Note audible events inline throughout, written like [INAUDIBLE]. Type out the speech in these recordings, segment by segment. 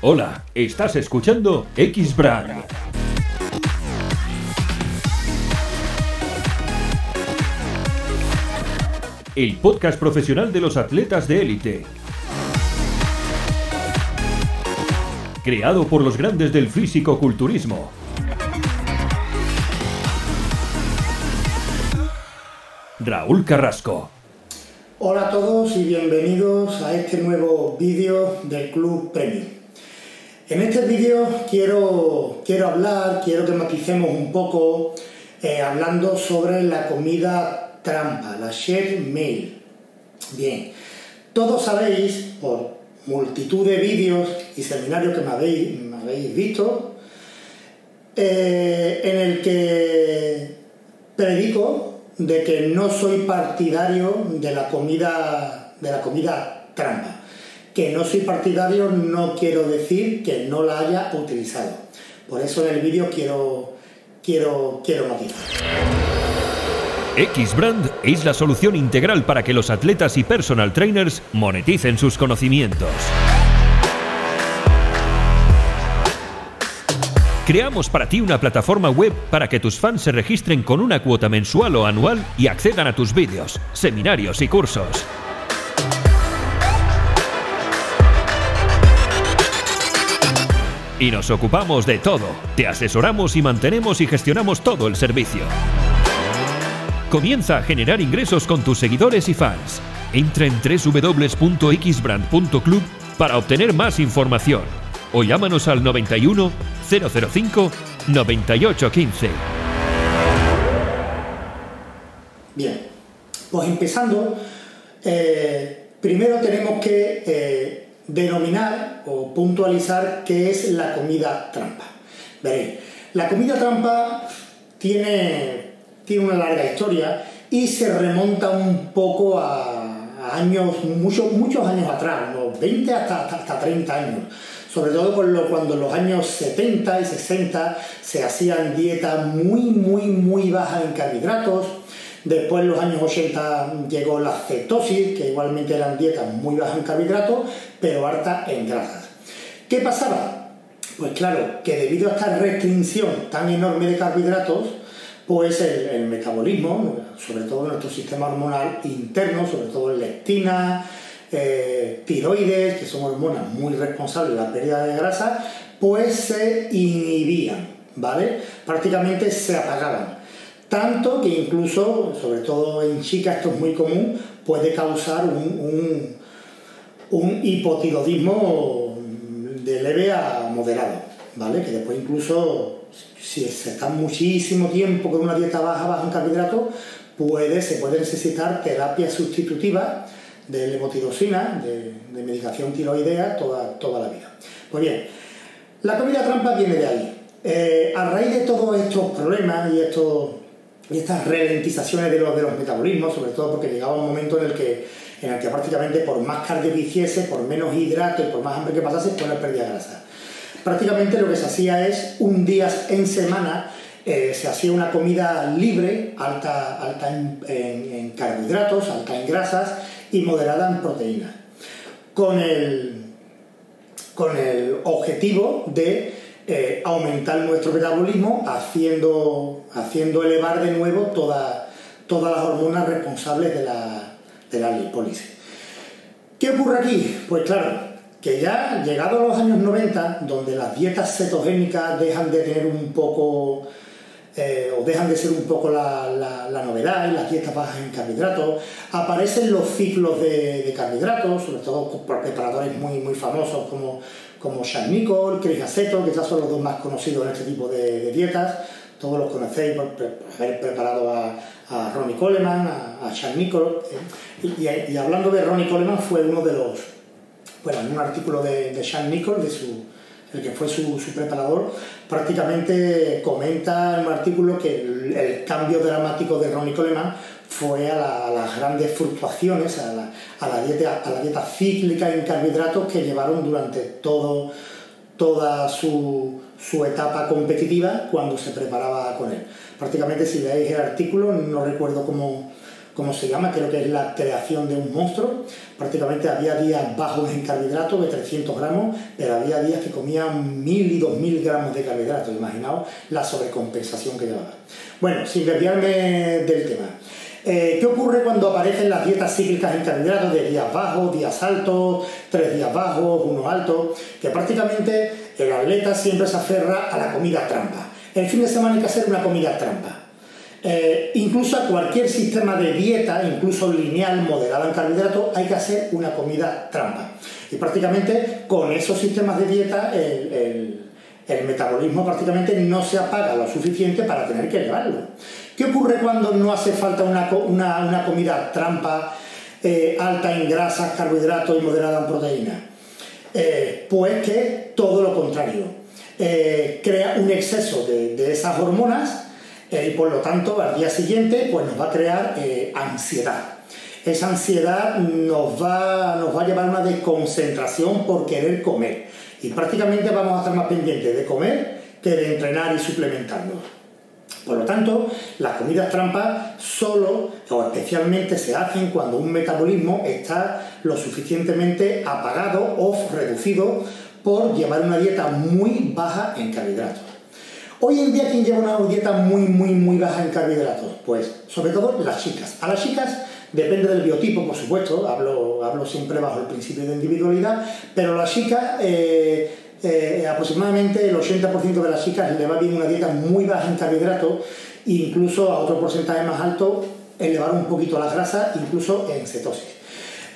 Hola, estás escuchando X-Brand. El podcast profesional de los atletas de élite. Creado por los grandes del físico-culturismo. Raúl Carrasco. Hola a todos y bienvenidos a este nuevo vídeo del Club Premium. En este vídeo quiero, quiero hablar, quiero que maticemos un poco eh, hablando sobre la comida trampa, la share meal. Bien, todos sabéis por multitud de vídeos y seminarios que me habéis, habéis visto, eh, en el que predico de que no soy partidario de la comida de la comida trampa. Que no soy partidario no quiero decir que no la haya utilizado. Por eso en el vídeo quiero quiero quiero. X-Brand es la solución integral para que los atletas y personal trainers moneticen sus conocimientos. Creamos para ti una plataforma web para que tus fans se registren con una cuota mensual o anual y accedan a tus vídeos, seminarios y cursos. Y nos ocupamos de todo. Te asesoramos y mantenemos y gestionamos todo el servicio. Comienza a generar ingresos con tus seguidores y fans. Entra en www.xbrand.club para obtener más información o llámanos al 91 005 9815. Bien, pues empezando, eh, primero tenemos que eh, denominar o puntualizar qué es la comida trampa. Veréis, la comida trampa tiene, tiene una larga historia y se remonta un poco a, años, muchos, muchos años atrás, unos 20 hasta, hasta, hasta 30 años sobre todo cuando en los años 70 y 60 se hacían dietas muy, muy, muy bajas en carbohidratos. Después en los años 80 llegó la cetosis, que igualmente eran dietas muy bajas en carbohidratos, pero hartas en grasas. ¿Qué pasaba? Pues claro, que debido a esta restricción tan enorme de carbohidratos, pues el, metabolismo, sobre todo nuestro sistema hormonal interno, sobre todo la leptina, eh, tiroides, que son hormonas muy responsables de la pérdida de grasa, pues se inhibían, ¿vale? Prácticamente se apagaban. Tanto que incluso, sobre todo en chicas, esto es muy común, puede causar un, un, hipotiroidismo de leve a moderado, ¿vale? Que después incluso, si se está muchísimo tiempo con una dieta baja, baja en carbohidratos, puede, se puede necesitar terapia sustitutiva de levotiroxina, de, medicación tiroidea, toda, toda la vida. Pues bien, la comida trampa viene de ahí. Eh, a raíz de todos estos problemas y, estos, y estas ralentizaciones de los, de los metabolismos, sobre todo porque llegaba un momento en el que, en el que prácticamente por más cardio que hiciese, por menos hidrato y por más hambre que pasase, pues la perdía grasa. Prácticamente lo que se hacía es un día en semana eh, se hacía una comida libre, alta, alta en, en, carbohidratos, alta en grasas y moderada en proteínas, con el, con el objetivo de eh, aumentar nuestro metabolismo haciendo, haciendo elevar de nuevo todas las hormonas responsables de la, de la lipólisis. ¿Qué ocurre aquí? Pues claro, que ya llegados los años 90, donde las dietas cetogénicas dejan de tener un poco eh, o dejan de ser un poco la, la, novedad y las dietas bajas en carbohidratos. Aparecen los ciclos de, de carbohidratos, sobre todo por preparadores muy, muy famosos como, como Sean Nicol, Chris Aceto, que ya son los dos más conocidos en este tipo de, dietas. Todos los conocéis por, haber preparado a, Ronnie Coleman, a, a Nicol. Eh, y, hablando de Ronnie Coleman, fue uno de los, bueno, en un artículo de, de Nicol, de su el que fue su, preparador, prácticamente comenta en un artículo que el, cambio dramático de Ronnie Coleman fue a, las grandes fluctuaciones, a la, a la, dieta, cíclica en carbohidratos que llevaron durante todo, toda su, etapa competitiva cuando se preparaba con él. Prácticamente si veis el artículo, no recuerdo cómo, como se llama, creo que es la creación de un monstruo. Prácticamente había días bajos en carbohidratos de 300 gramos, pero había días que comían 1000 y 2000 gramos de carbohidratos. Imaginaos la sobrecompensación que llevaba. Bueno, sin desviarme del tema. Eh, ¿Qué ocurre cuando aparecen las dietas cíclicas en carbohidratos de días bajos, días altos, tres días bajos, uno alto? Que prácticamente el atleta siempre se aferra a la comida trampa. El fin de semana hay que hacer una comida trampa. Eh, incluso a cualquier sistema de dieta, incluso lineal, moderada en carbohidratos, hay que hacer una comida trampa. Y prácticamente con esos sistemas de dieta el, metabolismo prácticamente no se apaga lo suficiente para tener que elevarlo. ¿Qué ocurre cuando no hace falta una, comida trampa eh, alta en grasas, carbohidratos y moderada en proteínas? Eh, pues que todo lo contrario. crea un exceso de, de esas hormonas eh, y por lo tanto al día siguiente pues nos va a crear eh, ansiedad. Esa ansiedad nos va, nos va a llevar a una desconcentración por querer comer y prácticamente vamos a estar más pendientes de comer que de entrenar y suplementarnos. Por lo tanto, las comidas trampas solo o especialmente se hacen cuando un metabolismo está lo suficientemente apagado o reducido por llevar una dieta muy baja en carbohidratos. Hoy en día, ¿quién lleva una dieta muy, muy, muy baja en carbohidratos? Pues, sobre todo, las chicas. A las chicas depende del biotipo, por supuesto, hablo, hablo siempre bajo el principio de individualidad, pero las chicas, eh, eh, aproximadamente el 80% de las chicas le va bien una dieta muy baja en carbohidratos, incluso a otro porcentaje más alto, elevar un poquito las grasas, incluso en cetosis.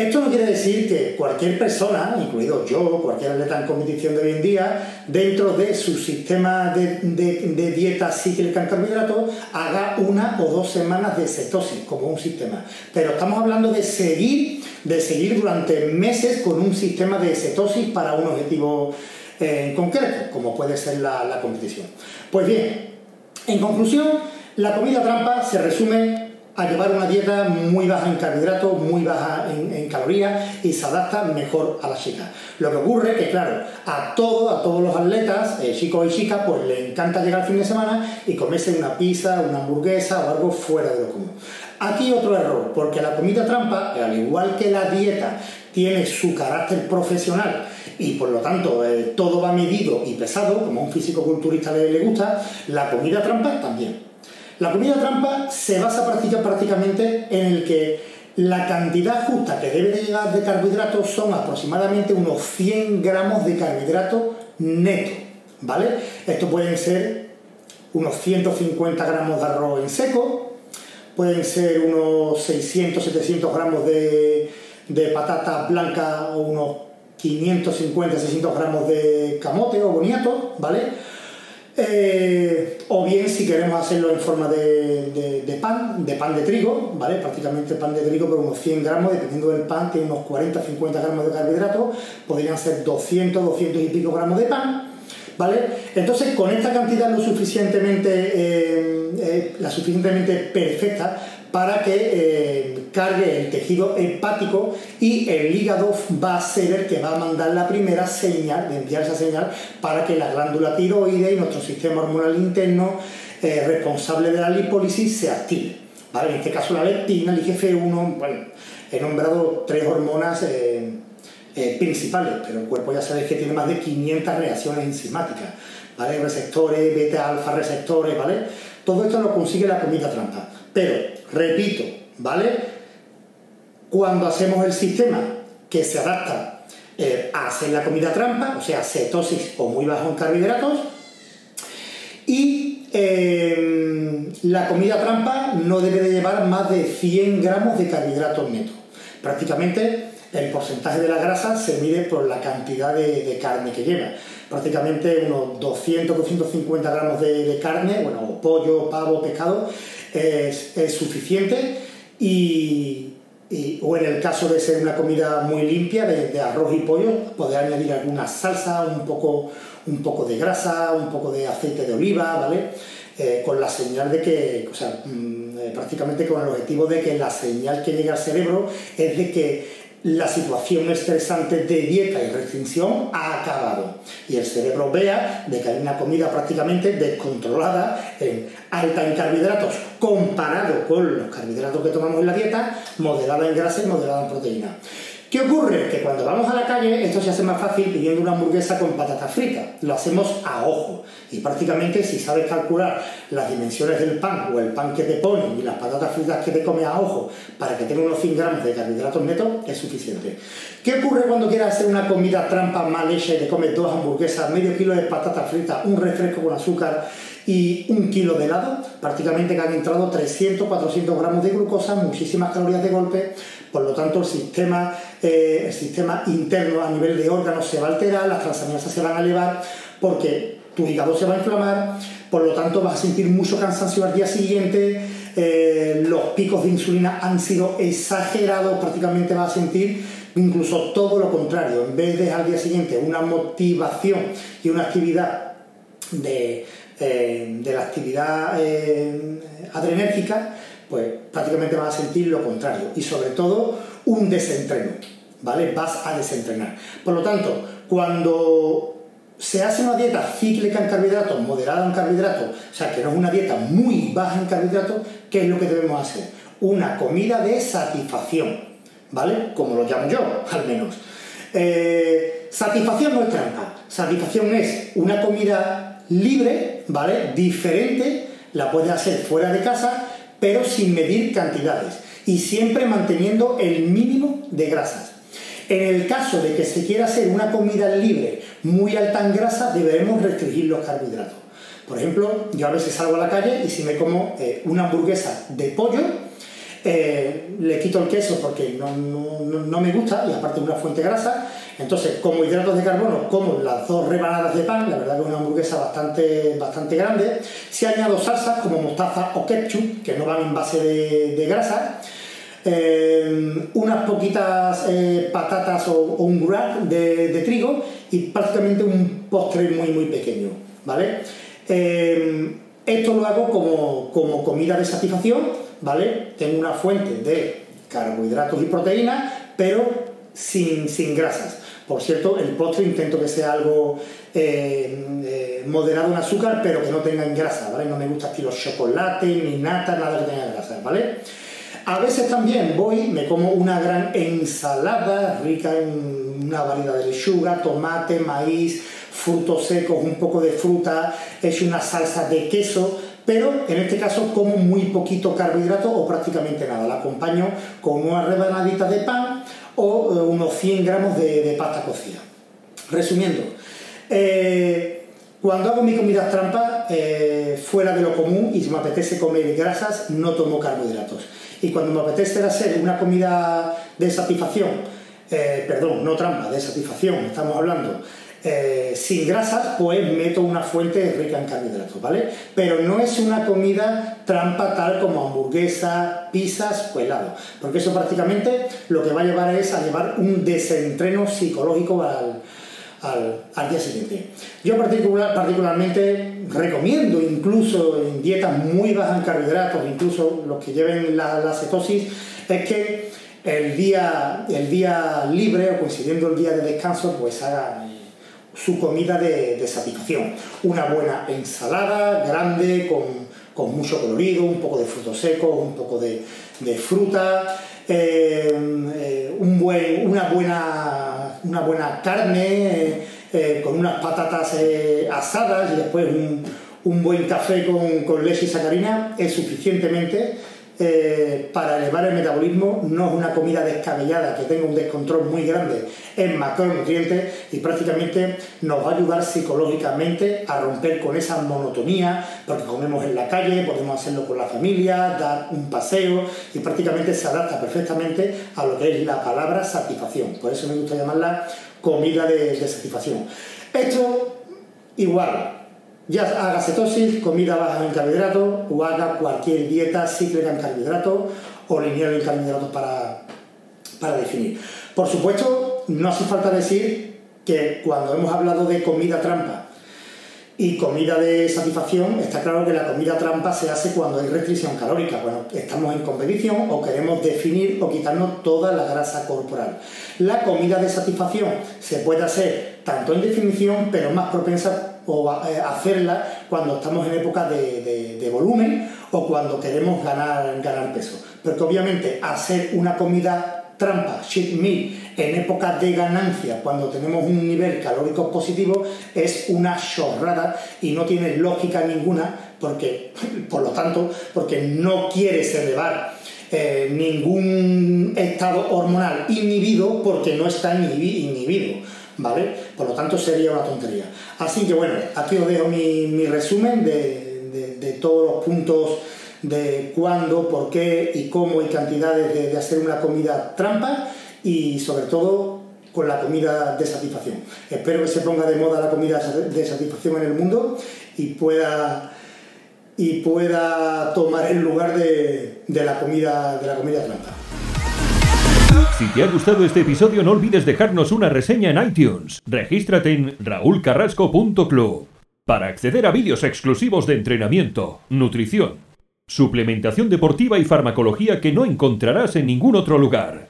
Esto no quiere decir que cualquier persona, incluido yo, cualquier atleta en competición de hoy en día, dentro de su sistema de, dieta cíclica en carbohidratos, haga una o dos semanas de cetosis como un sistema. Pero estamos hablando de seguir, de seguir durante meses con un sistema de cetosis para un objetivo eh, en concreto, como puede ser la competición. Pues bien, en conclusión, la comida trampa se resume a llevar una dieta muy baja en carbohidratos, muy baja en, calorías y se adapta mejor a las chicas. Lo que ocurre es que, claro, a todos, a todos los atletas, eh, chicos y chicas, pues les encanta llegar al fin de semana y comerse una pizza, una hamburguesa o algo fuera de lo común. Aquí otro error, porque la comida trampa, al igual que la dieta, tiene su carácter profesional y por lo tanto eh, todo va medido y pesado, como a un físico culturista le gusta, la comida trampa también. La comida trampa se basa prácticamente en el que la cantidad justa que debe de llegar de carbohidratos son aproximadamente unos 100 gramos de carbohidratos neto, ¿vale? Esto pueden ser unos 150 gramos de arroz en seco, pueden ser unos 600, 700 gramos de, de patata blanca o unos 550, 600 gramos de camote o boniato, ¿vale? Eh, o bien si queremos hacerlo en forma de, pan, de pan de trigo, ¿vale? Prácticamente pan de trigo por unos 100 gramos, dependiendo del pan, tiene unos 40, 50 gramos de carbohidratos, podrían ser 200, 200 y pico gramos de pan, ¿vale? Entonces, con esta cantidad lo suficientemente, eh, eh, la suficientemente perfecta para que cargue el tejido hepático y el hígado va a ser el que va a mandar la primera señal, de enviar esa señal para que la glándula tiroide y nuestro sistema hormonal interno eh, responsable de la lipólisis se active. En este caso la leptina, el IGF-1, bueno, he nombrado tres hormonas eh, principales, pero el cuerpo ya sabéis que tiene más de 500 reacciones enzimáticas, ¿vale? Receptores, beta-alfa receptores, ¿vale? Todo esto lo consigue la comida trampa. Pero Repito, ¿vale? Cuando hacemos el sistema que se adapta eh, a hacer la comida trampa, o sea, cetosis o muy bajo en carbohidratos, y em, la comida trampa no debe de llevar más de 100 gramos de carbohidratos netos. Prácticamente el porcentaje de la grasa se mide por la cantidad de, carne que lleva. Prácticamente unos 200-250 gramos de, carne, bueno, pollo, pavo, pescado, es, suficiente y, o en el caso de ser una comida muy limpia de, arroz y pollo, poder añadir alguna salsa, un poco, un poco de grasa, un poco de aceite de oliva, ¿vale? Eh, con la señal de que, o sea, mm, eh, prácticamente con el objetivo de que la señal que llega al cerebro es de que la situación estresante de dieta y restricción ha acabado y el cerebro vea de que hay una comida prácticamente descontrolada, en alta en carbohidratos, comparado con los carbohidratos que tomamos en la dieta, moderada en grasa y moderada en proteína. ¿Qué ocurre? Que cuando vamos a la calle esto se hace más fácil pidiendo una hamburguesa con patatas fritas. Lo hacemos a ojo. Y prácticamente si sabes calcular las dimensiones del pan o el pan que te ponen y las patatas fritas que te comes a ojo para que tenga unos 100 gramos de carbohidratos netos, es suficiente. ¿Qué ocurre cuando quieras hacer una comida trampa mal hecha y te comes dos hamburguesas, medio kilo de patatas fritas, un refresco con azúcar y un kilo de helado, prácticamente que han entrado 300, 400 gramos de glucosa, muchísimas calorías de golpe, por lo tanto el sistema, eh, el sistema interno a nivel de órganos se va a alterar, las transaminasas se van a elevar, porque tu hígado se va a inflamar, por lo tanto vas a sentir mucho cansancio al día siguiente, eh, los picos de insulina han sido exagerados, prácticamente vas a sentir incluso todo lo contrario, en vez de al día siguiente una motivación y una actividad de, eh, de la actividad eh, adrenérgica, pues prácticamente vas a sentir lo contrario y sobre todo un desentreno, ¿vale? Vas a desentrenar. Por lo tanto, cuando se hace una dieta cíclica en carbohidratos, moderada en carbohidratos, o sea, que no es una dieta muy baja en carbohidratos, ¿qué es lo que debemos hacer? Una comida de satisfacción, ¿vale? Como lo llamo yo, [LAUGHS] al menos. Eh, satisfacción no es trampa, satisfacción es una comida libre, ¿vale? Diferente, la puedes hacer fuera de casa, pero sin medir cantidades y siempre manteniendo el mínimo de grasas. En el caso de que se quiera hacer una comida libre muy alta en grasa, deberemos restringir los carbohidratos. Por ejemplo, yo a veces salgo a la calle y si me como eh, una hamburguesa de pollo, eh, le quito el queso porque no, no, me gusta y aparte es una fuente grasa. Entonces, como hidratos de carbono, como las dos rebanadas de pan, la verdad que es una hamburguesa bastante, bastante grande. Si añado salsas como mostaza o ketchup, que no van en base de, grasa. Eh, unas poquitas eh, patatas o, un gruat de, trigo y prácticamente un postre muy muy pequeño, ¿vale? esto lo hago como, como comida de satisfacción ¿vale? Tengo una fuente de carbohidratos y proteínas, pero sin, grasas. Por cierto, el postre intento que sea algo eh, eh, moderado en azúcar, pero que no tenga grasa, ¿vale? No me gusta estilo chocolate, ni nata, nada que tenga grasa, ¿vale? A veces también voy, me como una gran ensalada rica en una variedad de lechuga, tomate, maíz, frutos secos, un poco de fruta, hecho una salsa de queso, pero en este caso como muy poquito carbohidrato o prácticamente nada. La acompaño con una rebanadita de pan o eh, unos 100 gramos de, pasta cocida. Resumiendo, eh, cuando hago mi comida trampa, eh, fuera de lo común y si me apetece comer grasas, no tomo carbohidratos. Y cuando me apetece hacer una comida de satisfacción, perdón, no trampa, de satisfacción, estamos hablando, eh, sin grasas, pues meto una fuente rica en carbohidratos, ¿vale? Pero no es una comida trampa tal como hamburguesa, pizzas o helado, porque eso prácticamente lo que va a llevar es a llevar un desentreno psicológico al, día siguiente. Yo particular, particularmente recomiendo, incluso en dietas muy bajas en carbohidratos, incluso los que lleven la, la cetosis, es que el día, el día libre o coincidiendo el día de descanso, pues haga su comida de, satisfacción. Una buena ensalada grande con, mucho colorido, un poco de frutos secos, un poco de, fruta, eh, eh, un buen, una, buena, una buena carne eh, con unas patatas asadas y después un, un buen café con, con leche y sacarina es suficientemente eh, para elevar el metabolismo no es una comida descabellada que tenga un descontrol muy grande en macronutrientes y prácticamente nos va a ayudar psicológicamente a romper con esa monotonía porque comemos en la calle, podemos hacerlo con la familia, dar un paseo y prácticamente se adapta perfectamente a lo que es la palabra satisfacción. Por eso me gusta llamarla comida de, de satisfacción. Esto igual, ya haga cetosis, comida baja en carbohidratos o haga cualquier dieta cíclica en carbohidratos o lineal en carbohidratos para, para definir. Por supuesto, no hace falta decir que cuando hemos hablado de comida trampa Y comida de satisfacción, está claro que la comida trampa se hace cuando hay restricción calórica. Bueno, estamos en competición o queremos definir o quitarnos toda la grasa corporal. La comida de satisfacción se puede hacer tanto en definición, pero más propensa o eh, hacerla cuando estamos en época de, volumen o cuando queremos ganar, ganar peso. Porque obviamente hacer una comida trampa, cheat meal, en época de ganancia, cuando tenemos un nivel calórico positivo, es una chorrada y no tiene lógica ninguna, porque, [LAUGHS] por lo tanto, porque no quieres elevar eh, ningún estado hormonal inhibido porque no está inhibido. Por lo tanto sería una tontería. Así que bueno, aquí os dejo mi, resumen de todos los puntos de cuándo, por qué y cómo y cantidades de, hacer una comida trampa y sobre todo con la comida de satisfacción. Espero que se ponga de moda la comida de satisfacción en el mundo y pueda y pueda tomar el lugar de la comida de la comida trampa. Si te ha gustado este episodio no olvides dejarnos una reseña en iTunes. Regístrate en raulcarrasco.club para acceder a vídeos exclusivos de entrenamiento, nutrición, suplementación deportiva y farmacología que no encontrarás en ningún otro lugar.